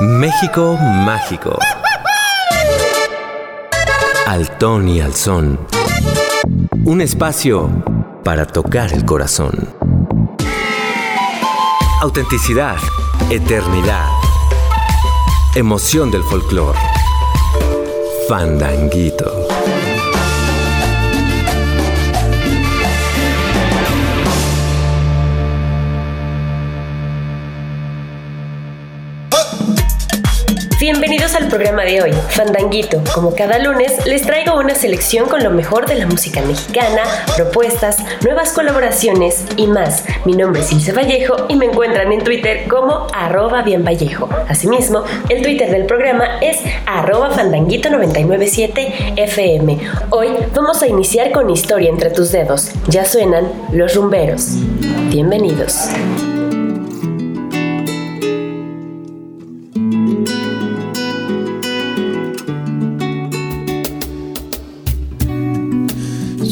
México mágico. Al ton y al son. Un espacio para tocar el corazón. Autenticidad, eternidad, emoción del folclore. Fandanguito. Programa de hoy, Fandanguito. Como cada lunes, les traigo una selección con lo mejor de la música mexicana, propuestas, nuevas colaboraciones y más. Mi nombre es Ilse Vallejo y me encuentran en Twitter como arroba bien Vallejo. Asimismo, el Twitter del programa es arroba fandanguito997fm. Hoy vamos a iniciar con Historia entre tus dedos. Ya suenan los rumberos. Bienvenidos.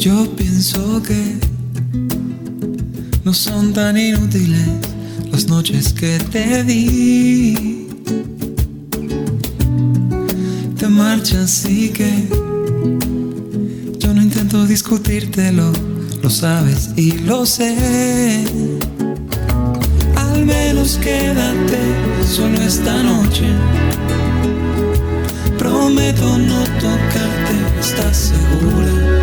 Que no son tan inútiles las noches que te di. Te marchas y que yo no intento discutírtelo, lo sabes y lo sé. Al menos quédate solo esta noche. Prometo no tocarte, ¿estás segura?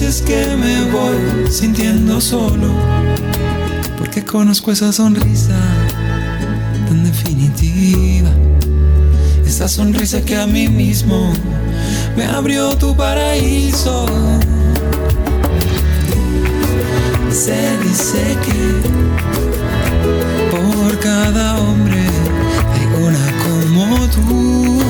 Veces que me voy sintiendo solo, porque conozco esa sonrisa tan definitiva, esa sonrisa que a mí mismo me abrió tu paraíso. Se dice que por cada hombre hay una como tú.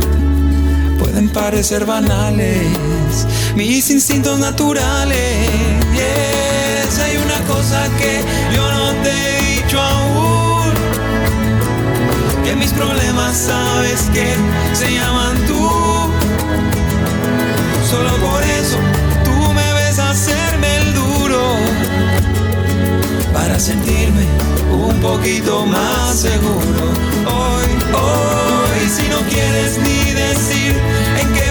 parecer banales, mis instintos naturales. Yes, hay una cosa que yo no te he dicho aún, que mis problemas sabes que se llaman tú. Solo por eso tú me ves hacerme el duro, para sentirme un poquito más seguro. Hoy, hoy, si no quieres ni decir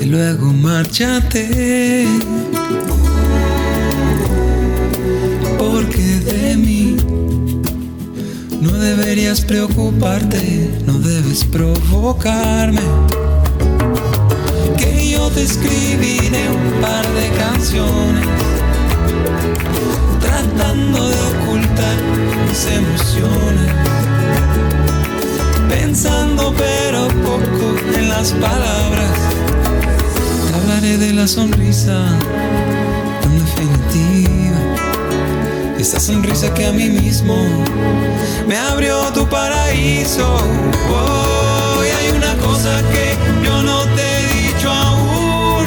Y luego márchate. Porque de mí no deberías preocuparte, no debes provocarme. Que yo te escribiré un par de canciones tratando de ocultar mis emociones pensando pero poco en las palabras. Hablaré de la sonrisa tan definitiva. Esa sonrisa que a mí mismo me abrió tu paraíso. Oh, y hay una cosa que yo no te he dicho aún.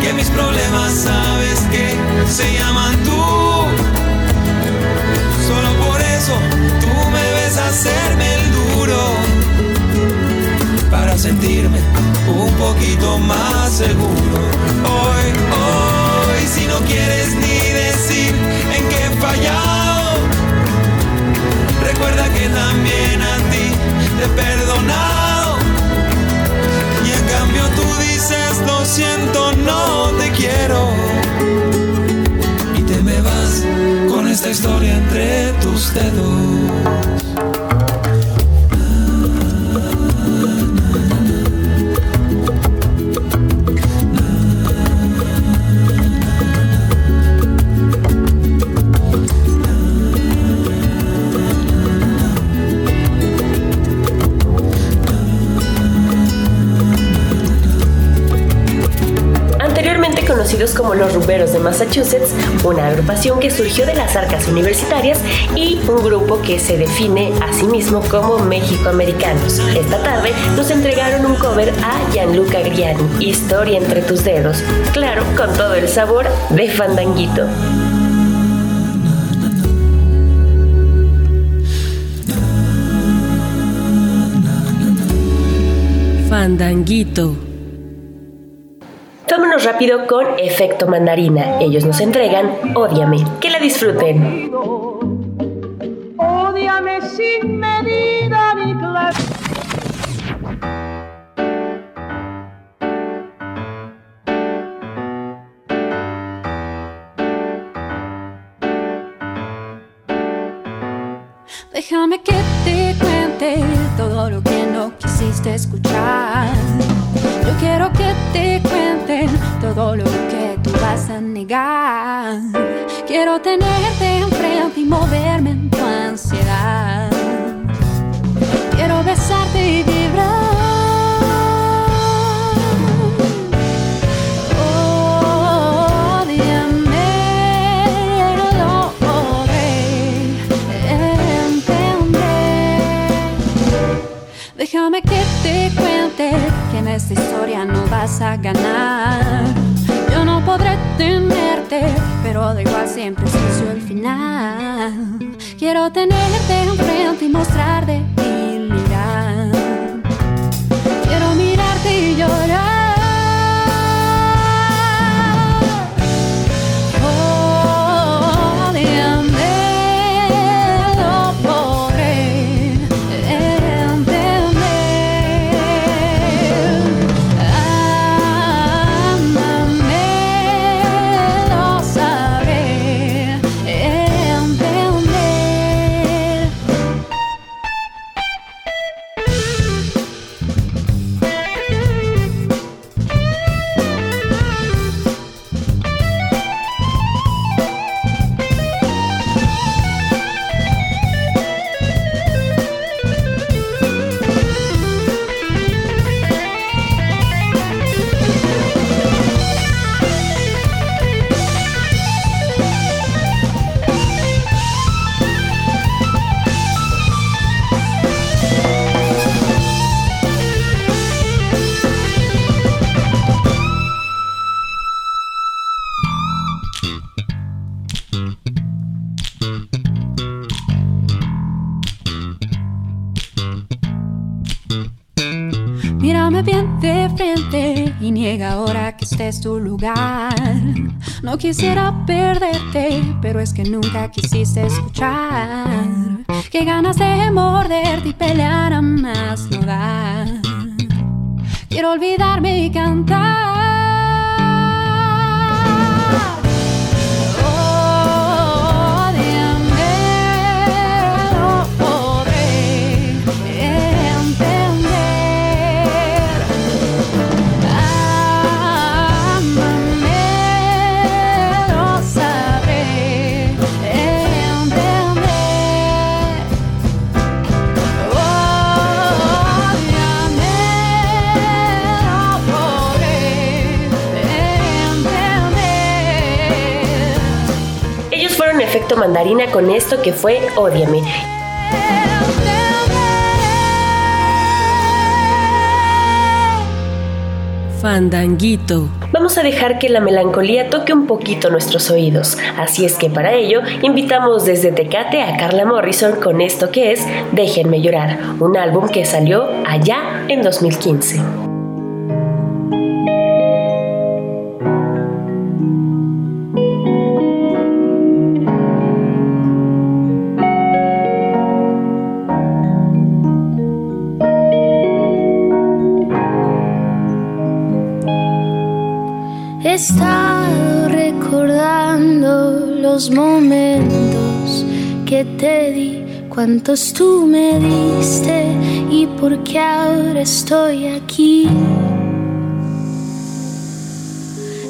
Que mis problemas sabes que se llaman tú. Solo por eso tú me ves hacerme el duro sentirme un poquito más seguro. Hoy, hoy, si no quieres ni decir en qué he fallado, recuerda que también a ti te he perdonado. Y en cambio tú dices, lo siento, no te quiero. Y te me vas con esta historia entre tus dedos. Los Rumberos de Massachusetts, una agrupación que surgió de las arcas universitarias y un grupo que se define a sí mismo como México-Americanos. Esta tarde nos entregaron un cover a Gianluca Griani, Historia entre tus dedos, claro, con todo el sabor de Fandanguito. Fandanguito. Rápido con Efecto Mandarina. Ellos nos entregan Ódiame. Que la disfruten. Quiero tenerte enfrente y moverme en tu ansiedad. Quiero besarte y vibrar. Ódiame, lo entender. Déjame que te cuente que en esta historia no vas a ganar. Yo no podré pero da igual siempre es el final. Quiero tenerte enfrente y mostrar No quisiera perderte, pero es que nunca quisiste escuchar. Qué ganas de morderte y pelear a más no. Quiero olvidarme y cantar. Efecto Mandarina con esto que fue Ódiame. Fandanguito. Vamos a dejar que la melancolía toque un poquito nuestros oídos, así es que para ello invitamos desde Tecate a Carla Morrison con esto que es Déjenme llorar, un álbum que salió allá en 2015. He estado recordando los momentos que te di, cuántos tú me diste y por qué ahora estoy aquí.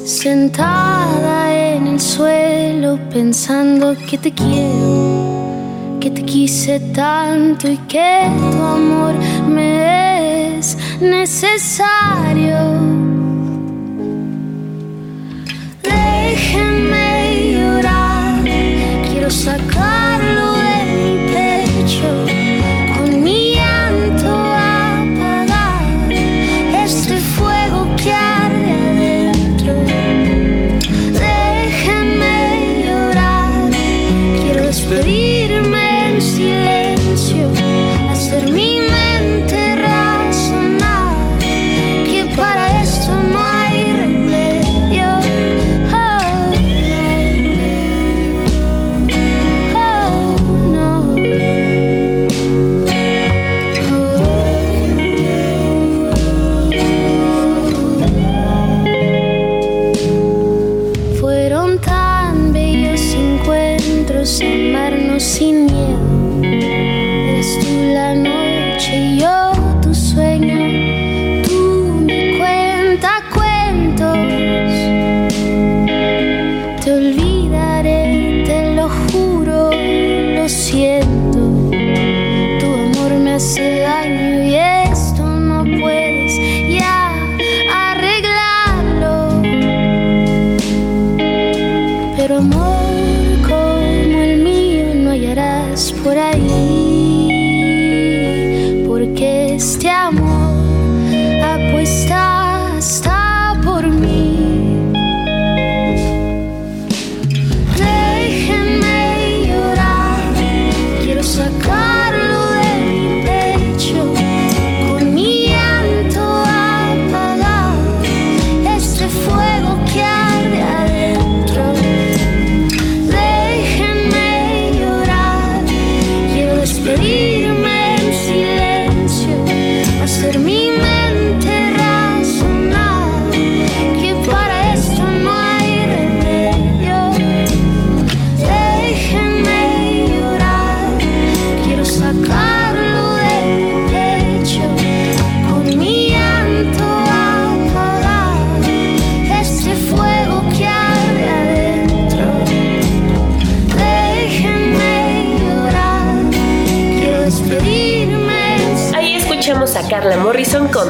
Sentada en el suelo pensando que te quiero, que te quise tanto y que tu amor me es necesario.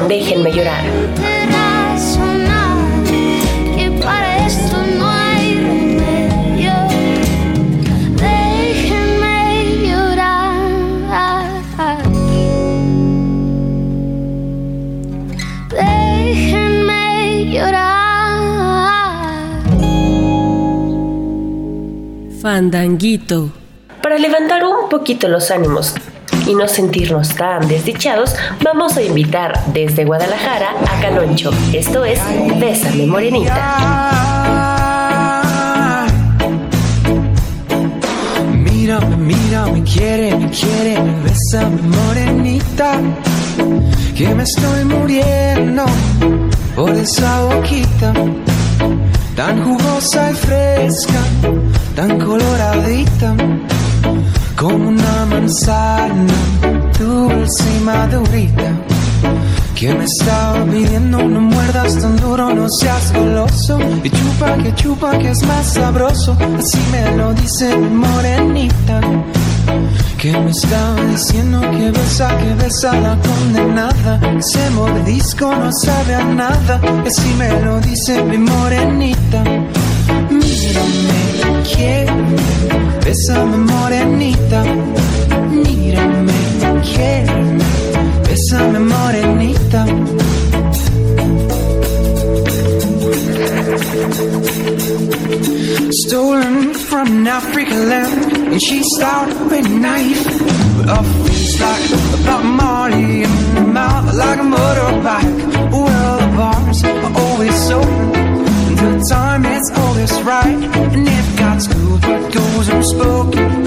Déjenme llorar. Fandanguito. Para levantar un poquito los ánimos y no sentirnos tan desdichados, vamos a invitar desde Guadalajara a Caloncho. Esto es Bésame Morenita. Mírame, mírame, quiere, me quiere, bésame morenita, que me estoy muriendo por esa boquita tan jugosa y fresca, tan coloradita como una manzana dulce y madurita que me estaba pidiendo no muerdas tan duro, no seas goloso y chupa que chupa que es más sabroso, así me lo dice mi morenita que me estaba diciendo que besa, que besa la condenada ese mordisco no sabe a nada, así me lo dice mi morenita mírame, quiero Bésame morenita, mírame, quiéreme, bésame morenita. Stolen from an African land, and she started with a knife. A face like a Bob Marley, and a mouth like a motorbike. Well, the bars are always open, and the time is always right, and if goes unspoken.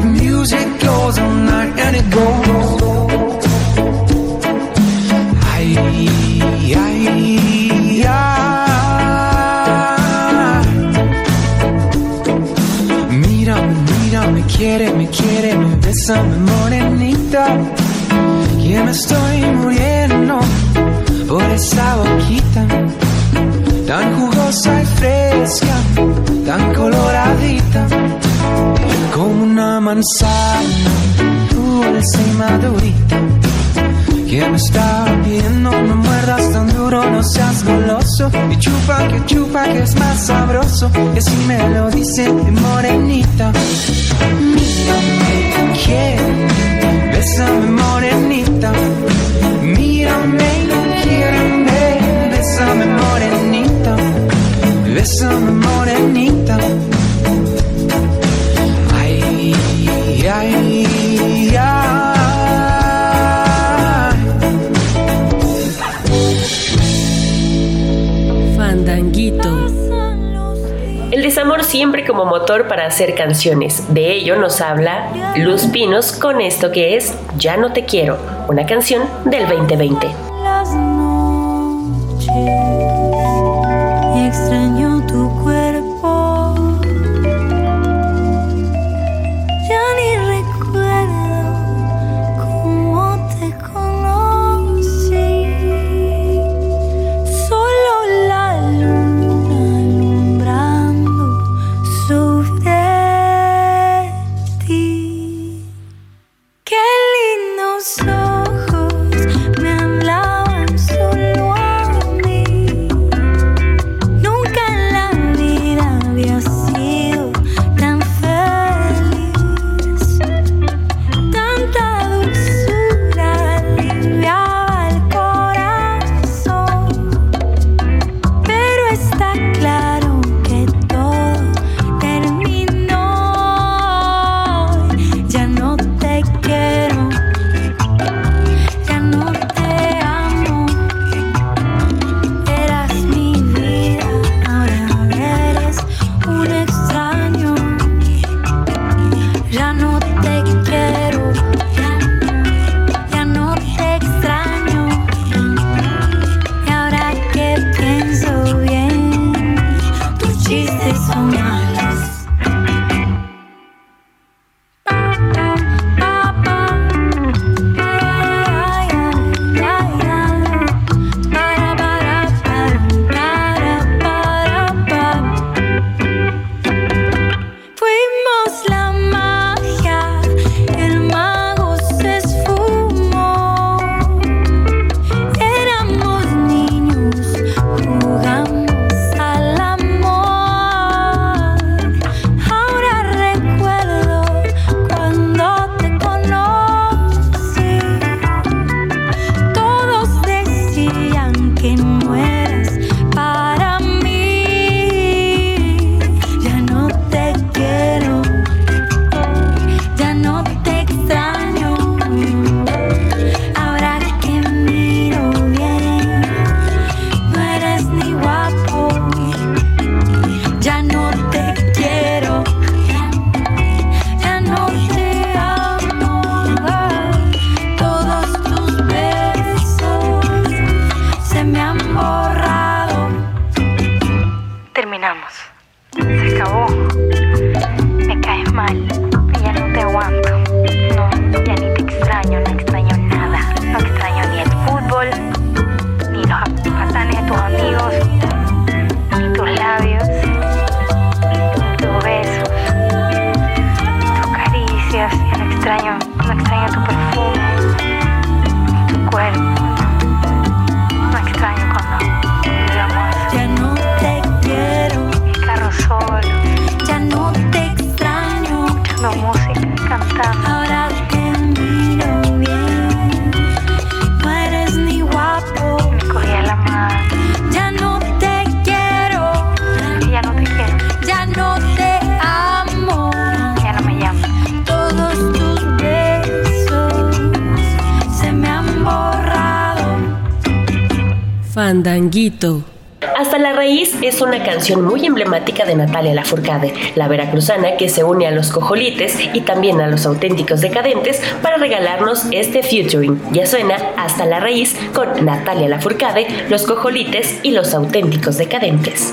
The music goes all night and it goes. Ay, ay, ay. Mírame, mírame, quiere, me quiere, me besa, me morenita. Que me estoy muriendo por esa boquita tan jugosa y fresca, tan coloradita como una manzana dulce y madurita que me está pidiendo no muerdas tan duro, no seas goloso y chupa que chupa que es más sabroso y así me lo dice morenita. Mírame, quiere, bésame morenita. Mírame, quiere, bésame morenita, bésame morenita. Siempre como motor para hacer canciones. De ello nos habla Luz Pinos con esto que es Ya no te quiero, una canción del 2020. Hasta muy emblemática de Natalia Lafourcade, la veracruzana que se une a los cojolites y también a los auténticos decadentes para regalarnos este featuring. Ya suena Hasta la raíz con Natalia Lafourcade, los cojolites y los auténticos decadentes.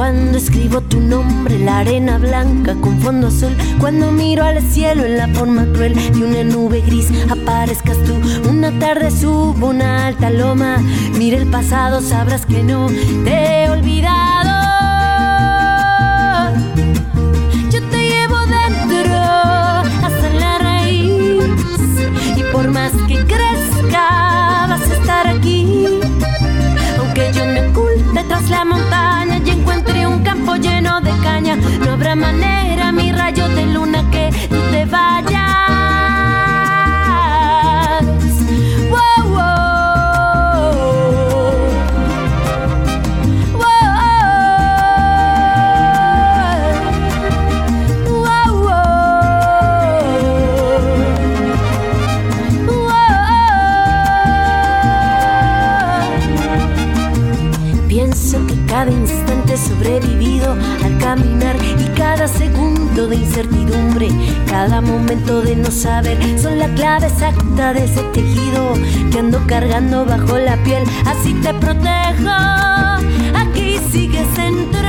Cuando escribo tu nombre, la arena blanca con fondo azul. Cuando miro al cielo en la forma cruel de una nube gris, aparezcas tú. Una tarde subo una alta loma. Mira el pasado, sabrás que no te he olvidado. Yo te llevo dentro hasta la raíz. Y por más que crezca, no habrá manera, mi rayo de luna, que te vayas. De incertidumbre, cada momento de no saber son la clave exacta de ese tejido que ando cargando bajo la piel. Así te protejo, aquí sigues dentro,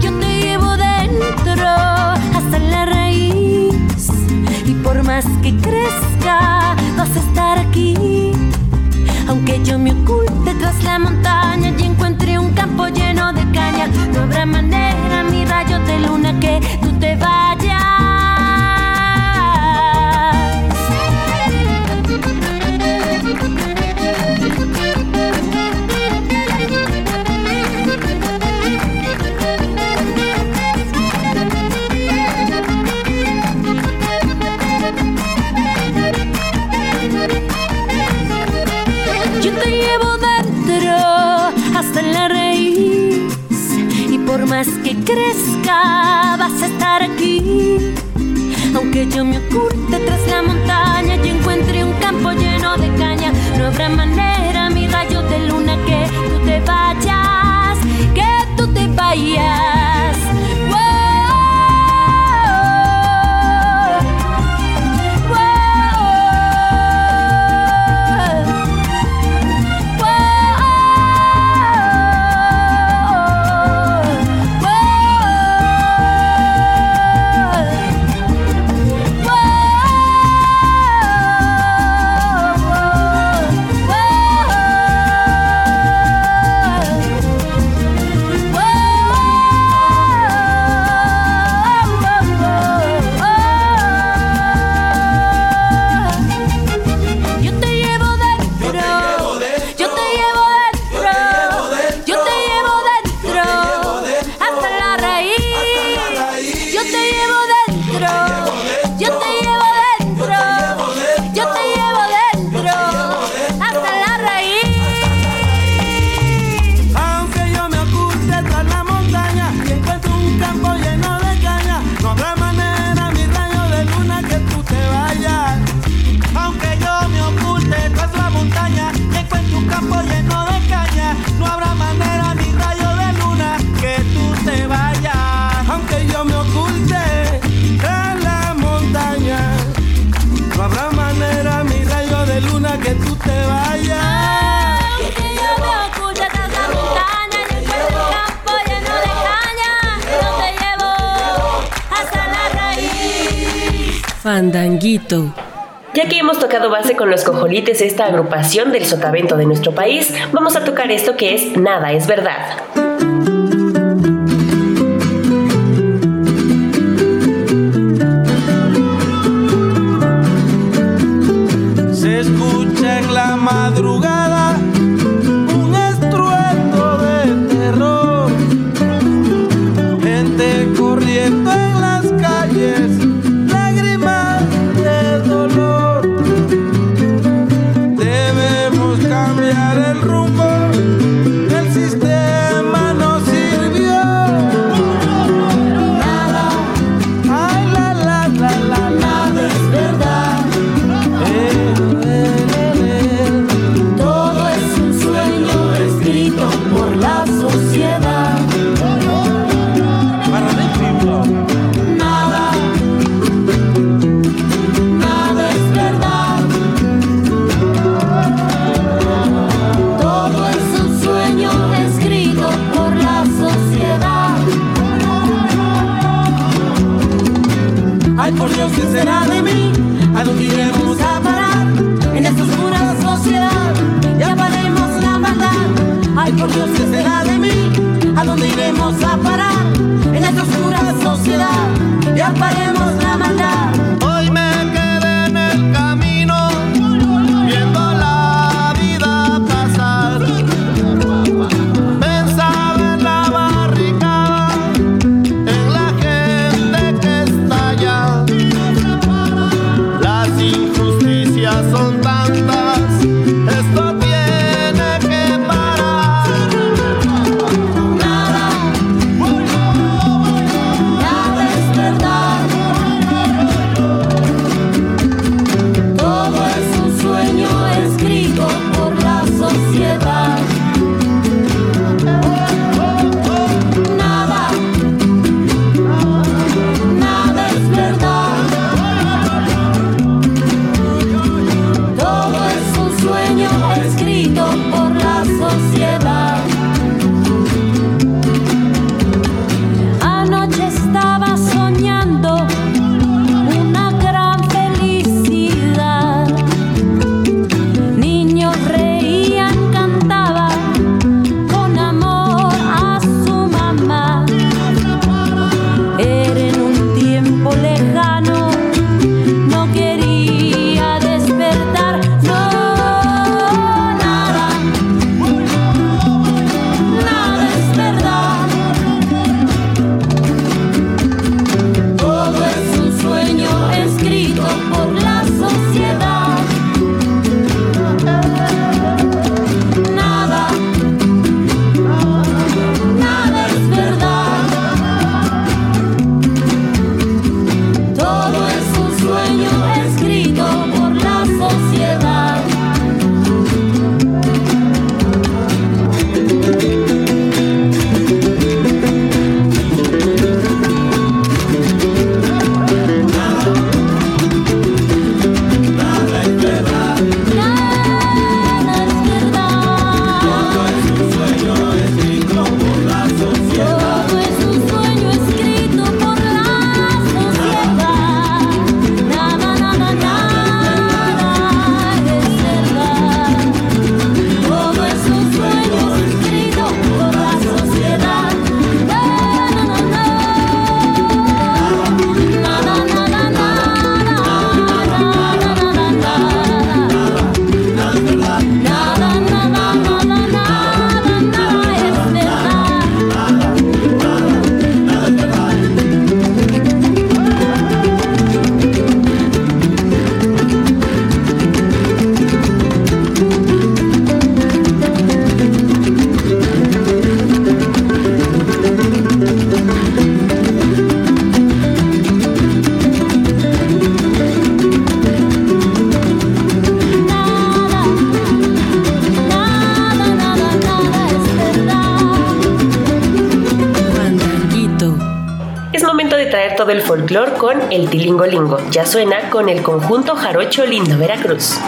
yo te llevo dentro hasta la raíz y por más que crezca vas a estar. Crezca vas a estar aquí. Aunque yo me oculte tras la montaña y encuentre un campo lleno de caña, no habrá manera, mi rayo de luna, que tú te vayas, que tú te vayas. Ya que hemos tocado base con los cojolites, esta agrupación del sotavento de nuestro país, vamos a tocar esto que es Nada es verdad. Se escucha en la madrugada Ay, por Dios, ¿qué será de mí? ¿A dónde iremos a parar? En esta oscura sociedad ya paremos la maldad. Ay, por Dios, ¿qué será de mí? ¿A dónde iremos a parar? En esta oscura sociedad ya paremos la maldad. Ya suena con el conjunto jarocho Lindo Veracruz.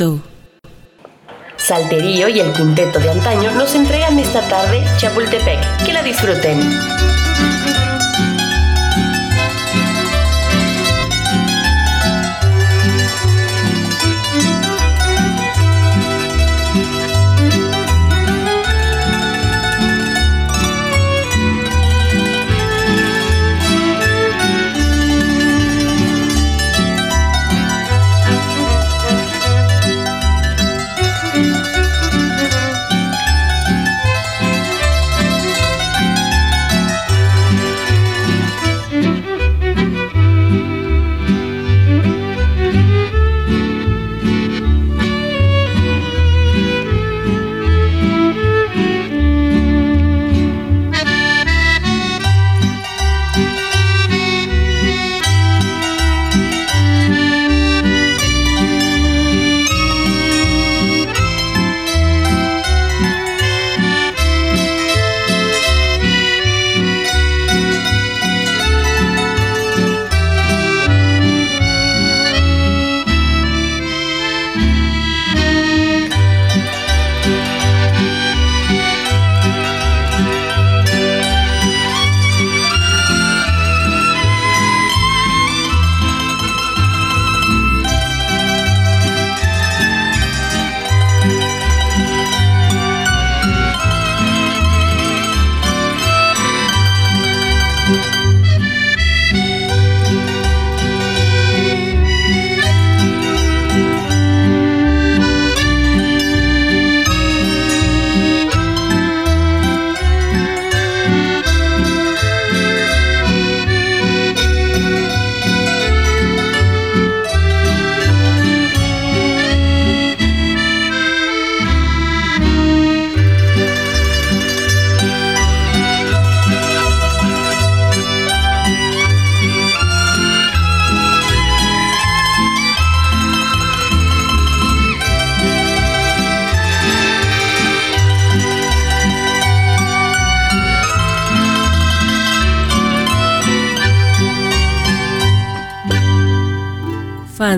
Proyecto. Salterío y el quinteto de antaño nos entregan esta tarde Chapultepec. Que la disfruten.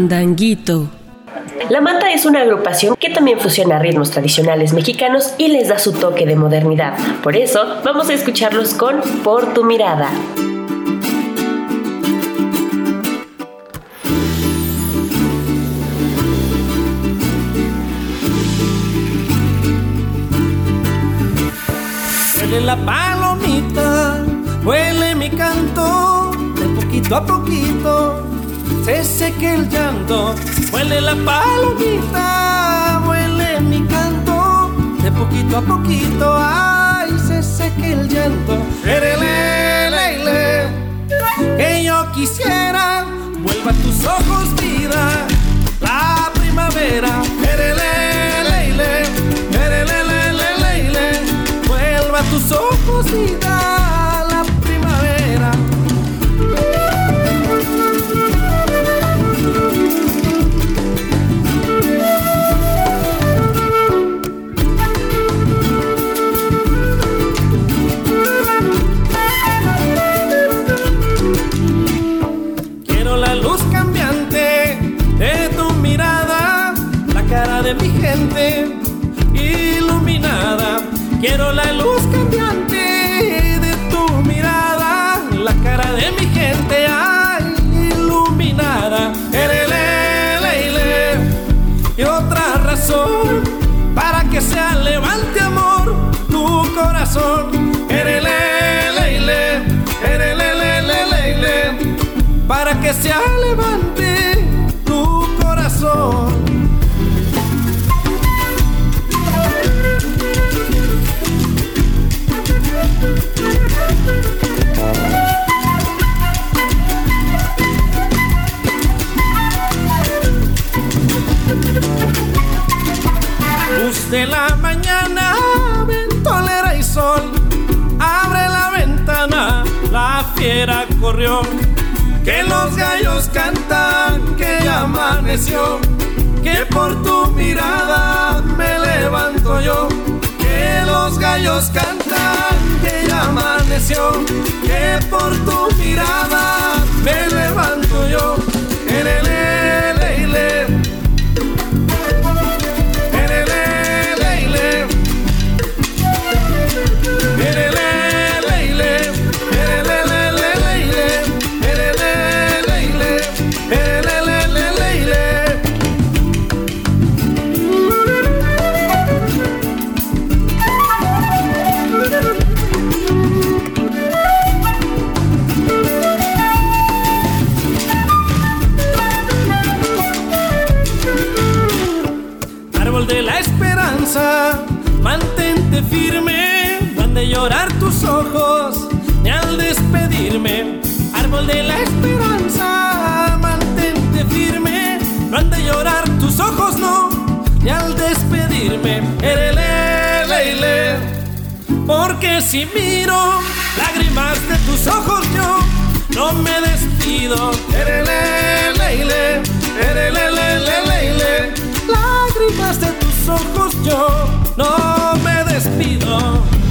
Fandanguito. La Mata es una agrupación que también fusiona ritmos tradicionales mexicanos y les da su toque de modernidad. Por eso, vamos a escucharlos con Por tu mirada. Huele la palomita, huele mi canto, de poquito a poquito se seque el llanto, huele la palomita, huele mi canto, de poquito a poquito, ay, se seque el llanto, que yo quisiera, vuelva tus ojos vida, la primavera, vuelva tus ojos vida, Quiero la luz cambiante de tu mirada, la cara de mi gente ay, iluminada. Y otra razón para que se levante amor tu corazón. Para que se levante fiera corrió. Que los gallos cantan, que amaneció. Que por tu mirada me levanto yo. Que los gallos cantan, que amaneció. Que por tu mirada me levanto yo. En el ni al despedirme, árbol de la esperanza, mantente firme, no han de llorar tus ojos, no, ni al despedirme, erele, porque si miro lágrimas de tus ojos yo no me despido, erele, leile, lágrimas de tus ojos yo no me despido.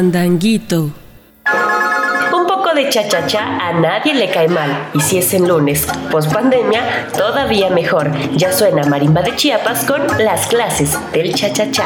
Fandanguito. Un poco de cha-cha-cha a nadie le cae mal. Y si es en lunes, post pandemia, todavía mejor. Ya suena Marimba de Chiapas con las clases del cha-cha-cha.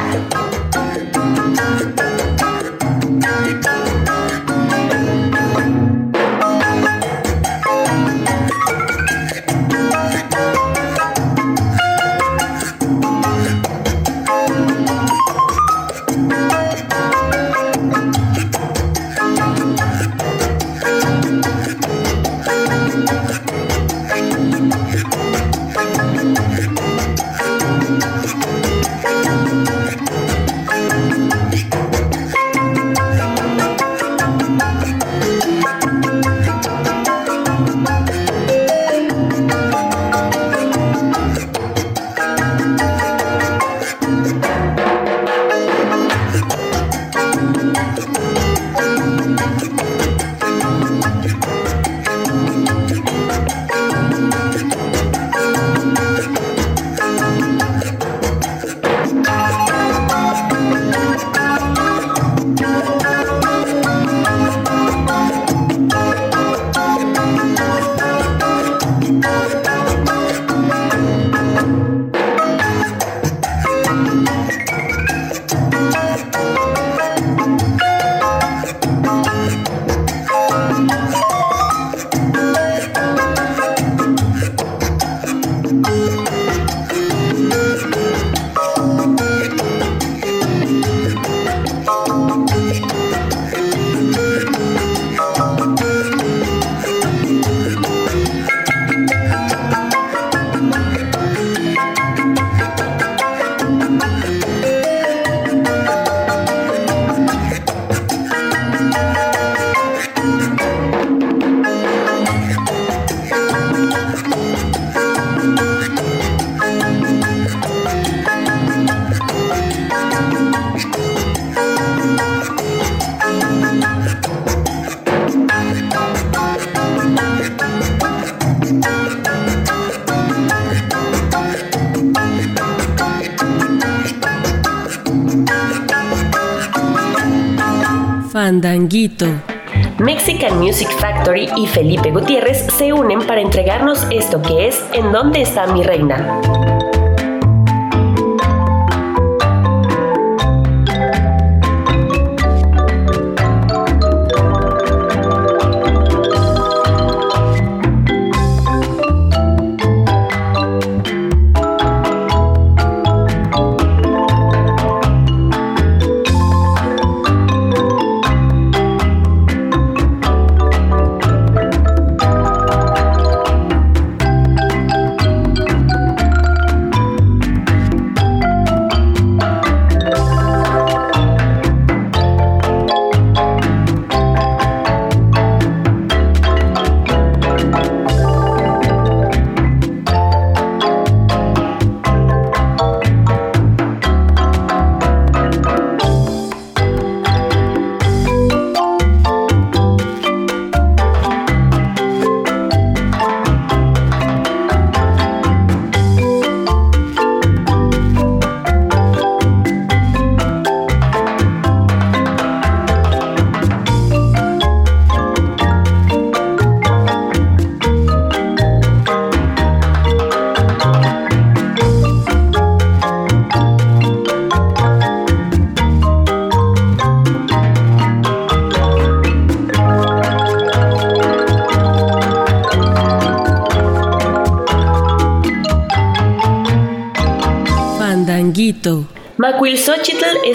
Esto que es En dónde está mi reina.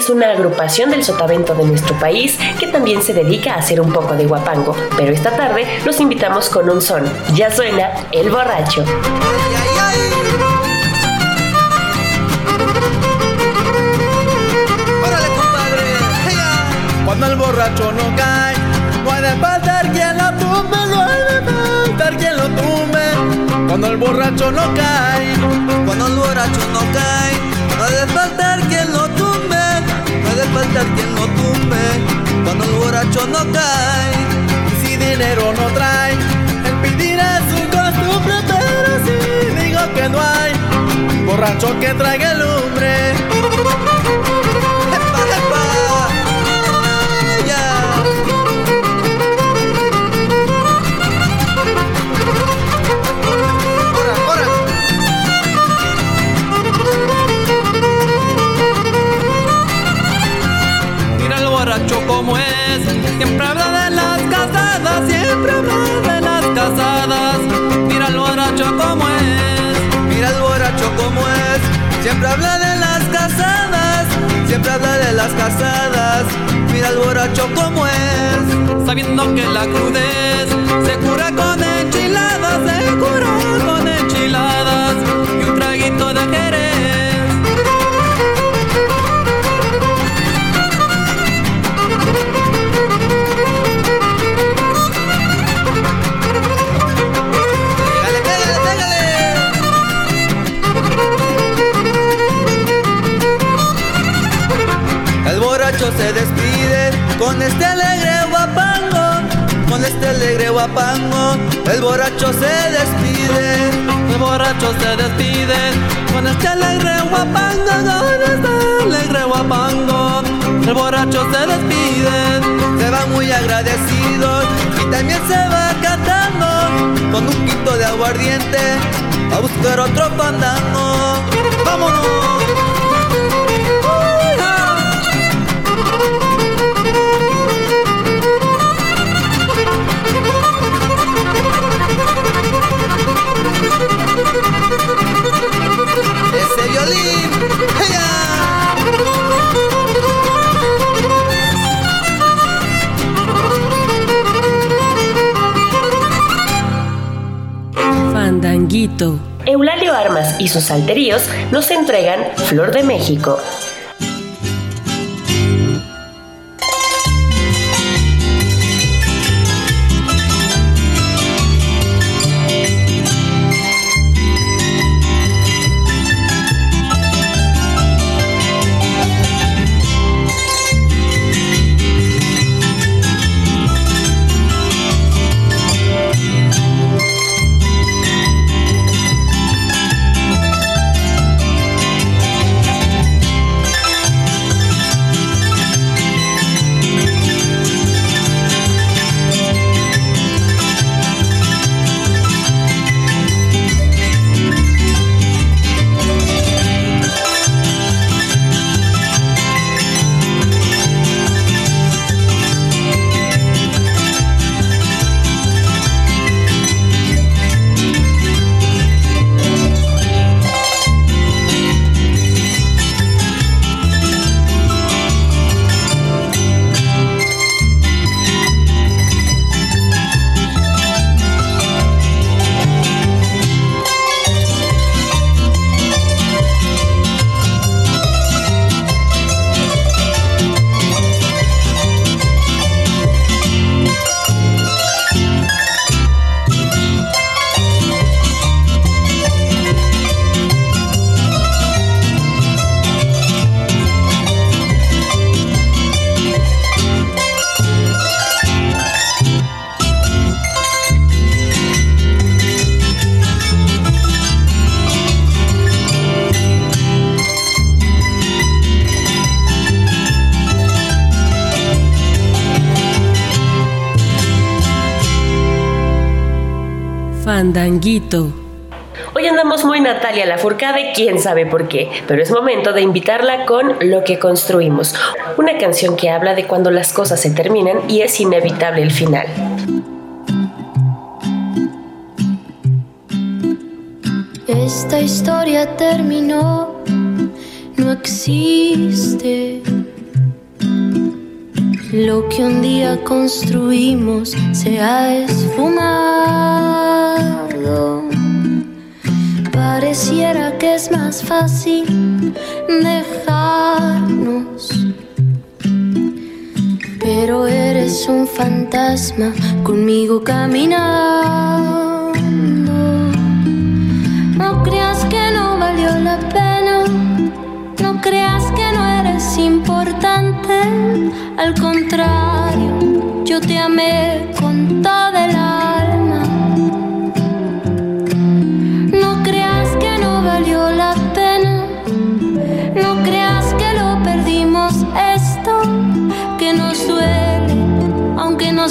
Es una agrupación del sotavento de nuestro país que también se dedica a hacer un poco de guapango, pero esta tarde los invitamos con un son. Ya suena El Borracho. Cuando el borracho no cae, puede faltar quien lo tumbe, no de faltar quien lo tumbe. Cuando el borracho no cae, cuando el borracho no cae, faltar quien lo tumbe. Cuando el borracho no cae, y si dinero no trae, el pedir es un costumbre, pero si digo que no hay borracho que traiga el lumbre. Eulalio Armas y sus salteríos nos entregan Flor de México, Fandanguito. Hoy andamos muy Natalia la Furcade, quién sabe por qué, pero es momento de invitarla con Lo que construimos, una canción que habla de cuando las cosas se terminan y es inevitable el final. Esta historia terminó no existe. Lo que un día construimos se ha esfumado. Pareciera que es más fácil dejarnos. Pero eres un fantasma conmigo caminando. No creas que no valió la pena. No creas que no eres importante. Al contrario, yo te amé con toda el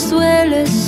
aunque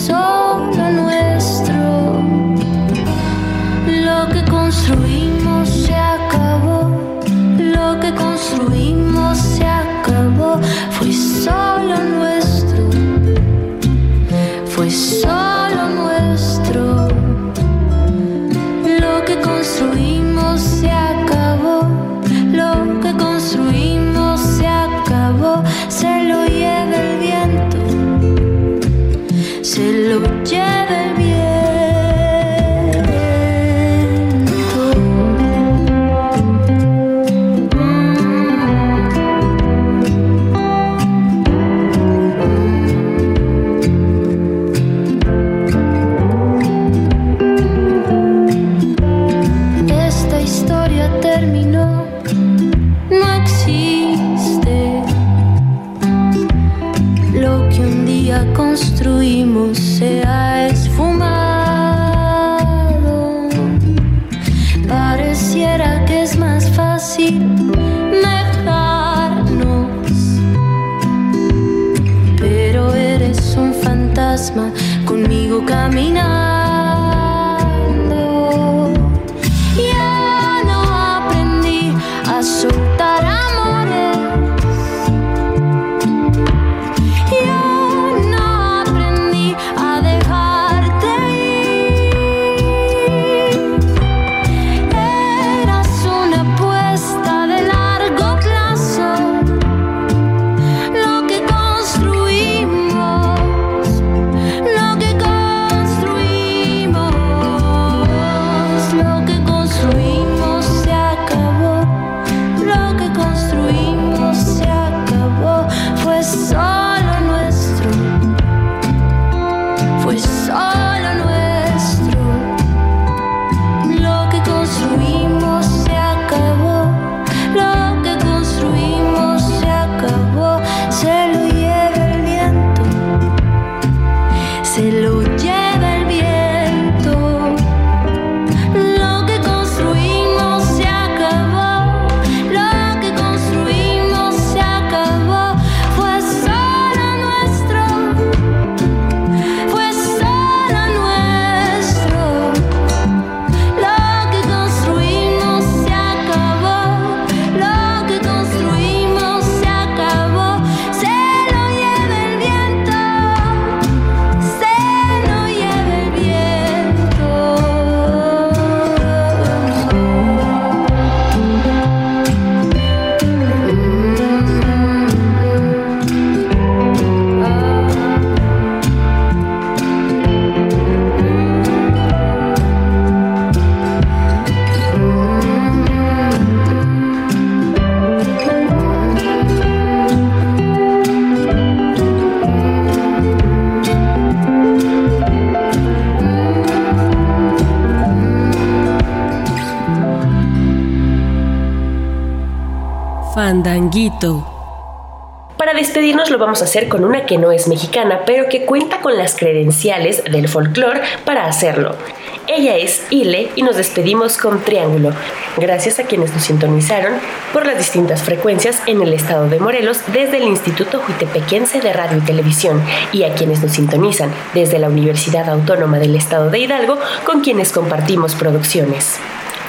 Para despedirnos lo vamos a hacer con una que no es mexicana, pero que cuenta con las credenciales del folclore para hacerlo. Ella es Ile y nos despedimos con Triángulo. Gracias a quienes nos sintonizaron por las distintas frecuencias en el estado de Morelos desde el Instituto Juitepequense de Radio y Televisión y a quienes nos sintonizan desde la Universidad Autónoma del Estado de Hidalgo con quienes compartimos producciones.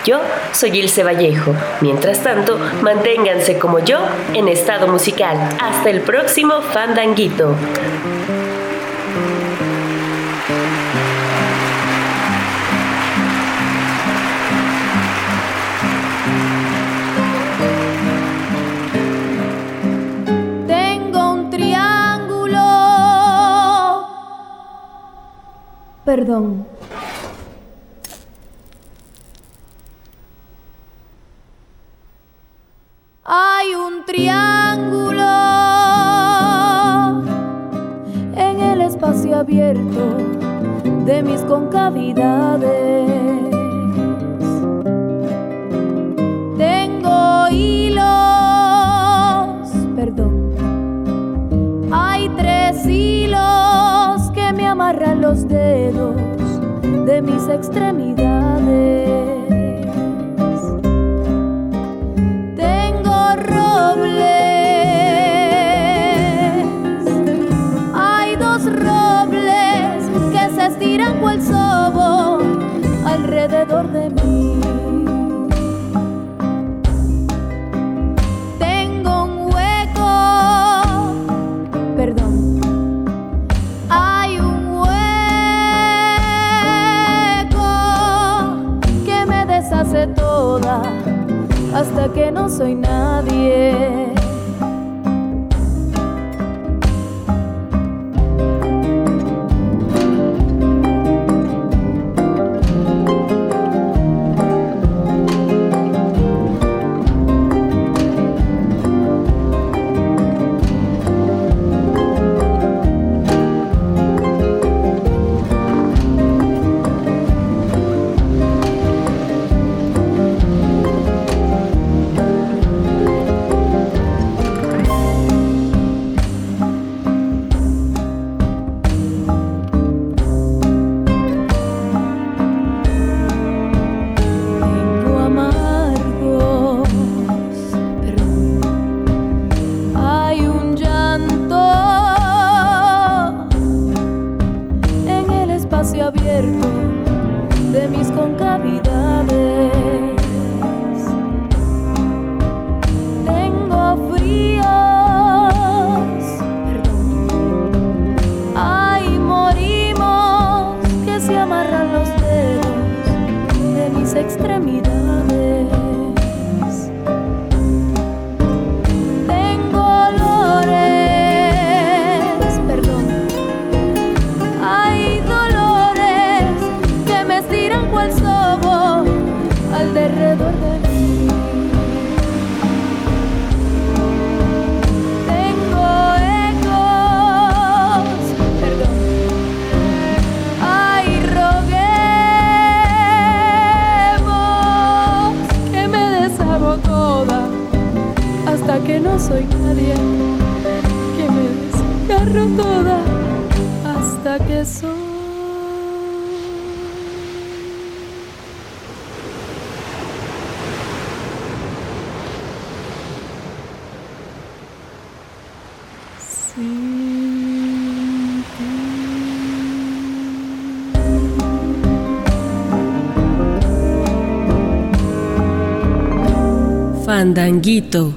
Yo soy Ilse Vallejo. Mientras tanto, manténganse como yo en estado musical. Hasta el próximo Fandanguito. perdón. Fandanguito